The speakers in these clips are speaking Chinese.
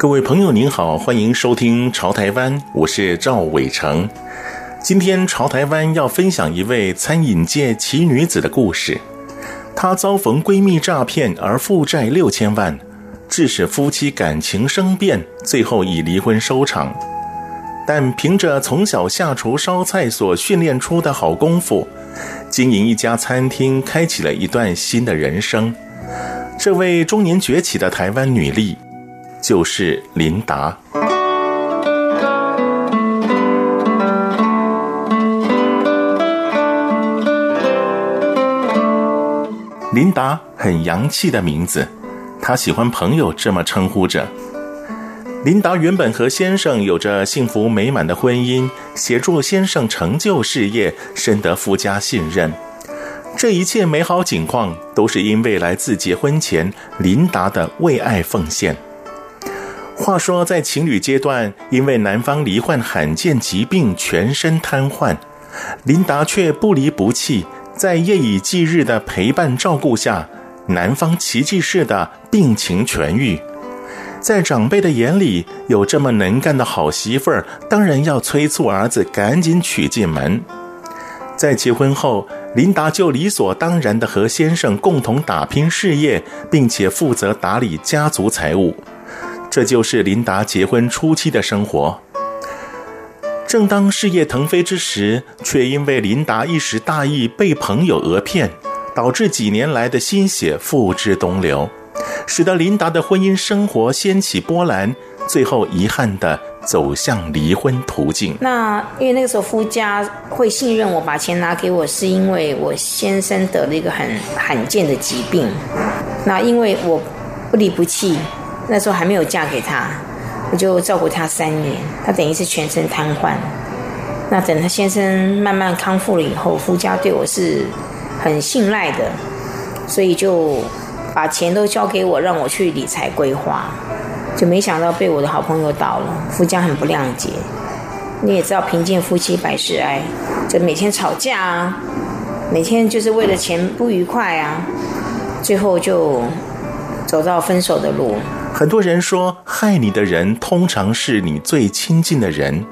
各位朋友您好，欢迎收听《潮台湾》，我是赵伟成。今天《潮台湾》要分享一位餐饮界奇女子的故事。她遭逢闺蜜诈骗而负债六千万，致使夫妻感情生变，最后以离婚收场。但凭着从小下厨烧菜所训练出的好功夫，经营一家餐厅，开启了一段新的人生。这位中年崛起的台湾女力。就是琳达。琳达很洋气的名字，她喜欢朋友这么称呼着。琳达原本和先生有着幸福美满的婚姻，协助先生成就事业，深得夫家信任。这一切美好景况，都是因为来自结婚前琳达的为爱奉献。话说，在情侣阶段，因为男方罹患罕见疾病，全身瘫痪，琳达却不离不弃，在夜以继日的陪伴照顾下，男方奇迹似的病情痊愈。在长辈的眼里，有这么能干的好媳妇儿，当然要催促儿子赶紧娶进门。在结婚后，琳达就理所当然的和先生共同打拼事业，并且负责打理家族财务。这就是琳达结婚初期的生活。正当事业腾飞之时，却因为琳达一时大意被朋友讹骗，导致几年来的心血付之东流，使得琳达的婚姻生活掀起波澜，最后遗憾地走向离婚途径。那因为那个时候夫家会信任我，把钱拿给我，是因为我先生得了一个很罕见的疾病。那因为我不离不弃。那时候还没有嫁给他，我就照顾他三年。他等于是全身瘫痪。那等他先生慢慢康复了以后，夫家对我是很信赖的，所以就把钱都交给我，让我去理财规划。就没想到被我的好朋友倒了，夫家很不谅解。你也知道，贫贱夫妻百事哀，就每天吵架啊，每天就是为了钱不愉快啊，最后就走到分手的路。很多人说，害你的人通常是你最亲近的人。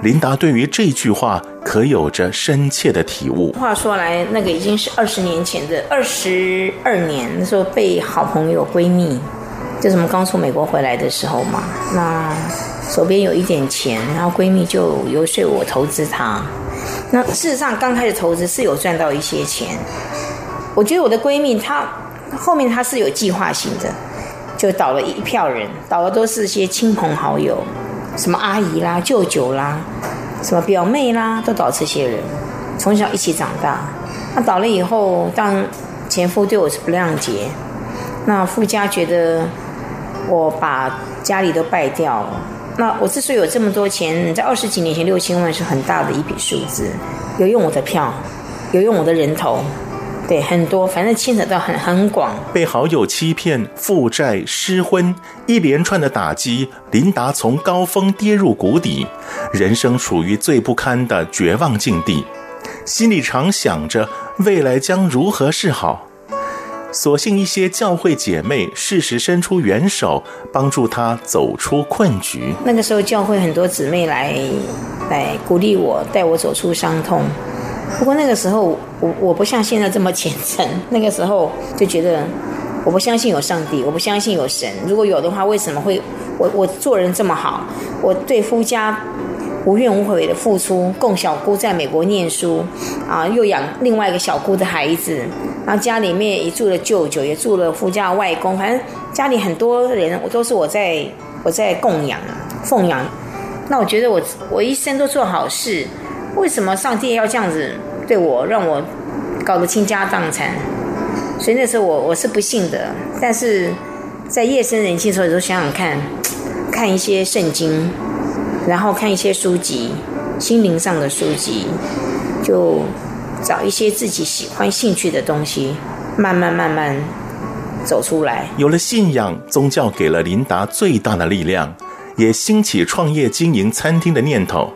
琳达对于这句话可有着深切的体悟。话说来，那个已经是二十年前的二十二年，那时候被好朋友闺蜜，就是我们刚从美国回来的时候嘛，那手边有一点钱，然后闺蜜就游说我投资她。那事实上刚开始投资是有赚到一些钱。我觉得我的闺蜜她后面她是有计划性的。就倒了一票人，倒的都是些亲朋好友，什么阿姨啦、舅舅啦，什么表妹啦，都倒这些人。从小一起长大，那倒了以后，当前夫对我是不谅解，那夫家觉得我把家里都败掉了。那我之所以有这么多钱，在二十几年前六千万是很大的一笔数字，有用我的票，有用我的人头。对，很多，反正牵扯到很很广。被好友欺骗、负债、失婚，一连串的打击，琳达从高峰跌入谷底，人生处于最不堪的绝望境地，心里常想着未来将如何是好。所幸一些教会姐妹适时伸出援手，帮助她走出困局。那个时候，教会很多姊妹来来鼓励我，带我走出伤痛。不过那个时候，我我不像现在这么虔诚。那个时候就觉得，我不相信有上帝，我不相信有神。如果有的话，为什么会我我做人这么好？我对夫家无怨无悔的付出，供小姑在美国念书，啊，又养另外一个小姑的孩子，然后家里面也住了舅舅，也住了夫家外公，反正家里很多人，我都是我在我在供养啊，奉养。那我觉得我我一生都做好事。为什么上帝要这样子对我，让我搞得倾家荡产？所以那时候我我是不信的。但是在夜深人静的时候，有时候想想看，看一些圣经，然后看一些书籍，心灵上的书籍，就找一些自己喜欢兴趣的东西，慢慢慢慢走出来。有了信仰，宗教给了琳达最大的力量，也兴起创业经营餐厅的念头。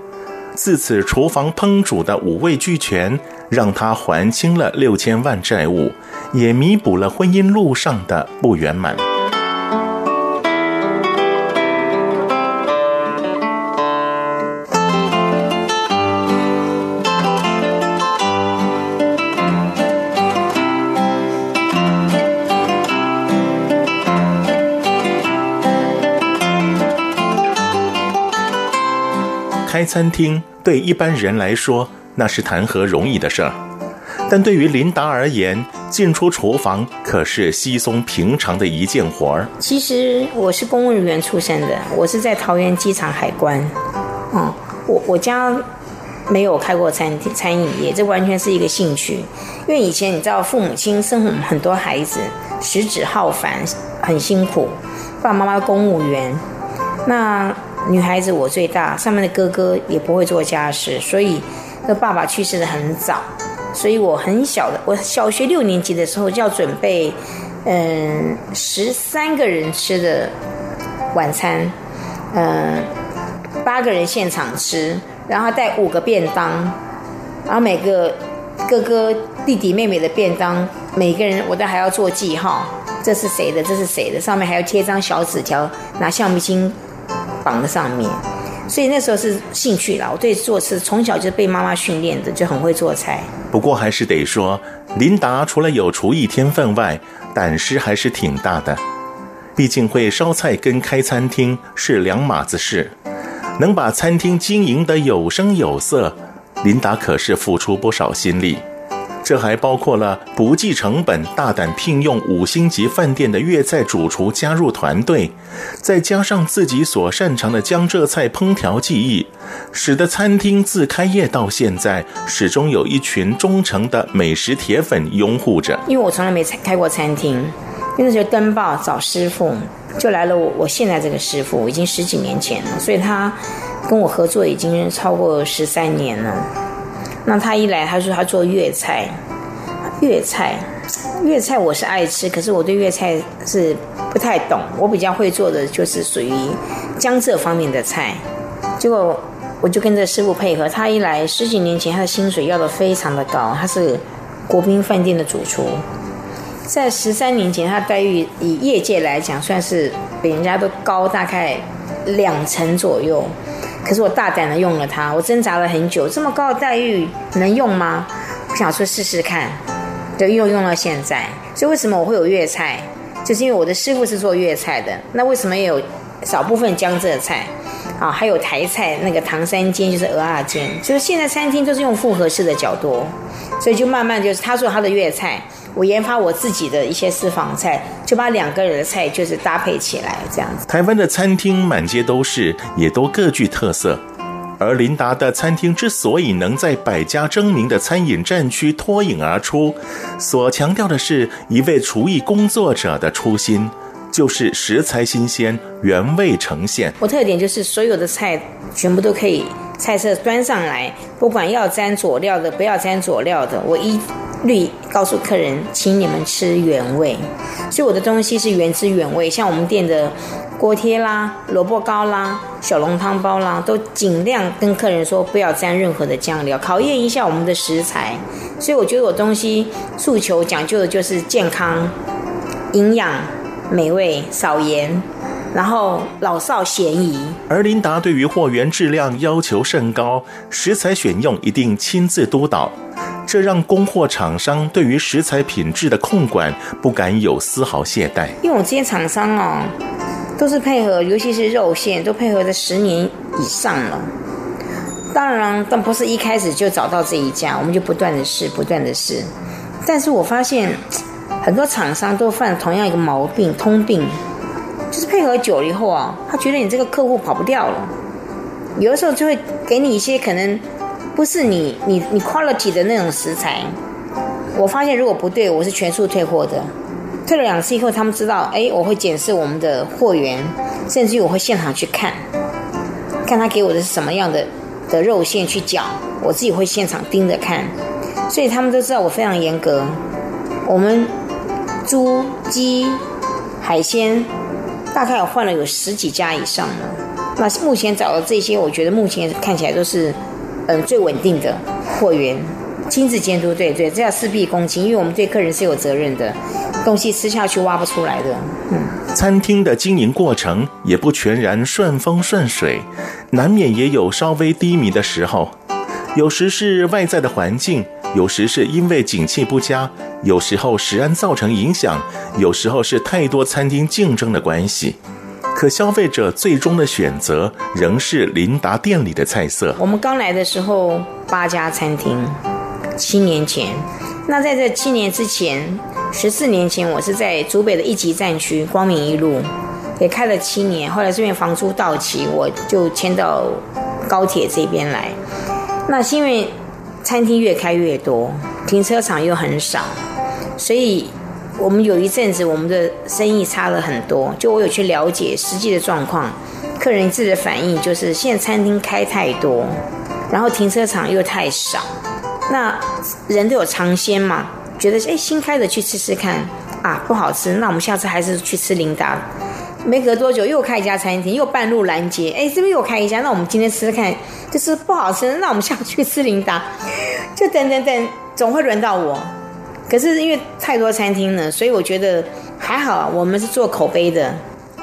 自此，厨房烹煮的五味俱全，让他还清了六千万债务，也弥补了婚姻路上的不圆满。开餐厅对一般人来说，那是谈何容易的事儿，但对于琳达而言，进出厨房可是稀松平常的一件活儿。其实我是公务人员出身的，我是在桃园机场海关。嗯，我我家没有开过餐厅餐饮业，这完全是一个兴趣。因为以前你知道，父母亲生很多孩子，食指浩繁，很辛苦。爸爸妈妈公务员，那。女孩子我最大，上面的哥哥也不会做家事，所以，那爸爸去世的很早，所以我很小的，我小学六年级的时候就要准备，嗯，十三个人吃的晚餐，嗯，八个人现场吃，然后带五个便当，然后每个哥哥弟弟妹妹的便当，每个人我都还要做记号，这是谁的，这是谁的，上面还要贴张小纸条，拿橡皮筋。绑在上面，所以那时候是兴趣啦。我对做吃从小就被妈妈训练的，就很会做菜。不过还是得说，琳达除了有厨艺天分外，胆识还是挺大的。毕竟会烧菜跟开餐厅是两码子事，能把餐厅经营得有声有色，琳达可是付出不少心力。这还包括了不计成本、大胆聘用五星级饭店的粤菜主厨加入团队，再加上自己所擅长的江浙菜烹调技艺，使得餐厅自开业到现在，始终有一群忠诚的美食铁粉拥护着。因为我从来没开过餐厅，因为那时候登报找师傅，就来了我我现在这个师傅，已经十几年前了，所以他跟我合作已经超过十三年了。那他一来，他说他做粤菜，粤菜，粤菜我是爱吃，可是我对粤菜是不太懂。我比较会做的就是属于江浙方面的菜。结果我就跟着师傅配合，他一来十几年前他的薪水要的非常的高，他是国宾饭店的主厨，在十三年前他待遇以业界来讲算是比人家都高大概两成左右。可是我大胆的用了它，我挣扎了很久，这么高的待遇能用吗？我想说试试看，就用用到现在。所以为什么我会有粤菜？就是因为我的师傅是做粤菜的。那为什么也有少部分江浙菜？啊，还有台菜那个唐三煎就是蚵仔煎，就是现在餐厅都是用复合式的较多，所以就慢慢就是他做他的粤菜。我研发我自己的一些私房菜，就把两个人的菜就是搭配起来这样子。台湾的餐厅满街都是，也都各具特色。而琳达的餐厅之所以能在百家争鸣的餐饮战区脱颖而出，所强调的是一位厨艺工作者的初心，就是食材新鲜，原味呈现。我特点就是所有的菜全部都可以，菜色端上来，不管要沾佐料的，不要沾佐料的，我一。律告诉客人，请你们吃原味，所以我的东西是原汁原味。像我们店的锅贴啦、萝卜糕啦、小笼汤包啦，都尽量跟客人说不要沾任何的酱料，考验一下我们的食材。所以我觉得我东西诉求讲究的就是健康、营养、美味、少盐，然后老少咸宜。而琳达对于货源质量要求甚高，食材选用一定亲自督导。这让供货厂商对于食材品质的控管不敢有丝毫懈怠。因为我这些厂商哦，都是配合，尤其是肉馅，都配合了十年以上了。当然，但不是一开始就找到这一家，我们就不断的试，不断的试。但是我发现很多厂商都犯同样一个毛病，通病，就是配合久了以后啊，他觉得你这个客户跑不掉了，有的时候就会给你一些可能。不是你你你 quality 的那种食材，我发现如果不对，我是全数退货的。退了两次以后，他们知道，哎，我会检视我们的货源，甚至于我会现场去看，看他给我的是什么样的的肉馅去搅，我自己会现场盯着看，所以他们都知道我非常严格。我们猪、鸡、海鲜大概我换了有十几家以上了。那目前找的这些，我觉得目前看起来都是嗯最稳定的货源。亲自监督，对对，这要事必躬亲，因为我们对客人是有责任的，东西吃下去挖不出来的。嗯，餐厅的经营过程也不全然顺风顺水，难免也有稍微低迷的时候。有时是外在的环境，有时是因为景气不佳，有时候食安造成影响，有时候是太多餐厅竞争的关系。可消费者最终的选择仍是琳达店里的菜色。我们刚来的时候，八家餐厅。七年前，那在这七年之前，十四年前，我是在竹北的一级战区光明一路，也开了七年。后来这边房租到期，我就迁到高铁这边来。那是因为餐厅越开越多，停车场又很少，所以我们有一阵子我们的生意差了很多。就我有去了解实际的状况，客人自己的反应就是，现在餐厅开太多，然后停车场又太少。那人都有尝鲜嘛，觉得哎新开的去吃吃看啊不好吃，那我们下次还是去吃琳达。没隔多久又开一家餐厅，又半路拦截，哎这边又开一家，那我们今天吃吃看，就是不好吃，那我们下次去吃琳达。就等等等，总会轮到我。可是因为太多餐厅了，所以我觉得还好，我们是做口碑的，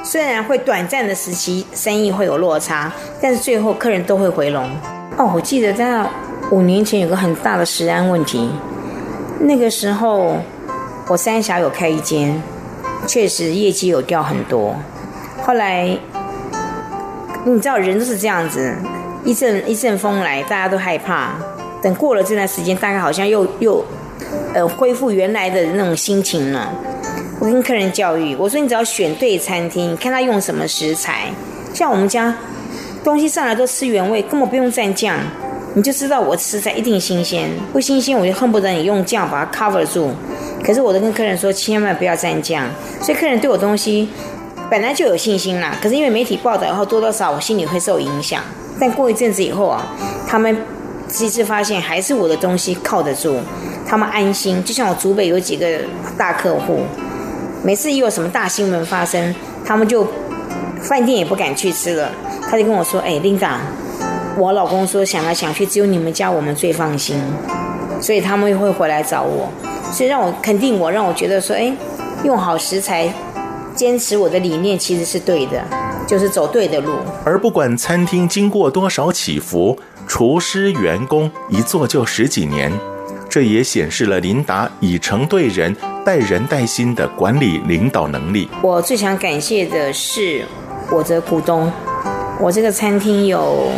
虽然会短暂的时期生意会有落差，但是最后客人都会回笼。哦，我记得在。五年前有个很大的食安问题，那个时候我三峡有开一间，确实业绩有掉很多。后来你知道人都是这样子，一阵一阵风来，大家都害怕。等过了这段时间，大概好像又又呃恢复原来的那种心情了。我跟客人教育我说：“你只要选对餐厅，看他用什么食材，像我们家东西上来都吃原味，根本不用蘸酱。”你就知道我食材一定新鲜，不新鲜我就恨不得你用酱把它 cover 住。可是我都跟客人说，千万不要蘸酱。所以客人对我东西本来就有信心啦。可是因为媒体报道以后，多多少少我心里会受影响。但过一阵子以后啊，他们其实发现还是我的东西靠得住，他们安心。就像我祖北有几个大客户，每次一有什么大新闻发生，他们就饭店也不敢去吃了。他就跟我说：“哎，琳达。”我老公说，想来想去，只有你们家我们最放心，所以他们会回来找我，所以让我肯定我，让我觉得说，哎，用好食材，坚持我的理念其实是对的，就是走对的路。而不管餐厅经过多少起伏，厨师员工一做就十几年，这也显示了琳达以诚对人、待人带心的管理领导能力。我最想感谢的是我的股东，我这个餐厅有。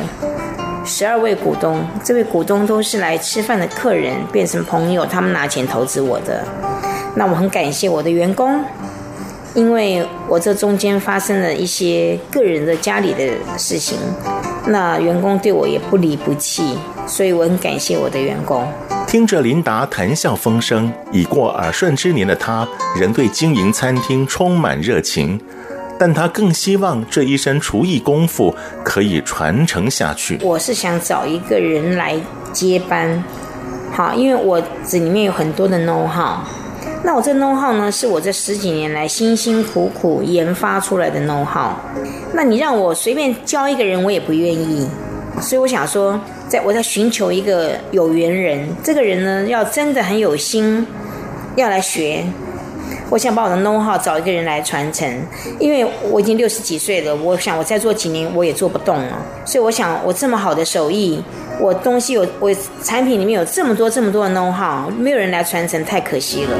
十二位股东，这位股东都是来吃饭的客人，变成朋友，他们拿钱投资我的。那我很感谢我的员工，因为我这中间发生了一些个人的家里的事情，那员工对我也不离不弃，所以我很感谢我的员工。听着琳达谈笑风生，已过耳顺之年的她，仍对经营餐厅充满热情。但他更希望这一身厨艺功夫可以传承下去。我是想找一个人来接班，好，因为我这里面有很多的 know how。那我这 know how 呢，是我这十几年来辛辛苦苦研发出来的 know how。那你让我随便教一个人，我也不愿意。所以我想说，在我在寻求一个有缘人，这个人呢，要真的很有心，要来学。我想把我的 know-how 找一个人来传承，因为我已经六十几岁了，我想我再做几年我也做不动了，所以我想我这么好的手艺，我东西有我产品里面有这么多这么多的 know-how，没有人来传承太可惜了。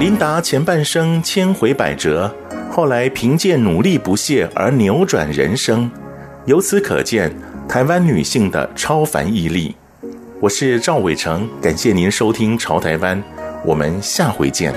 琳达前半生千回百折，后来凭借努力不懈而扭转人生。由此可见，台湾女性的超凡毅力。我是赵伟成，感谢您收听《潮台湾》，我们下回见。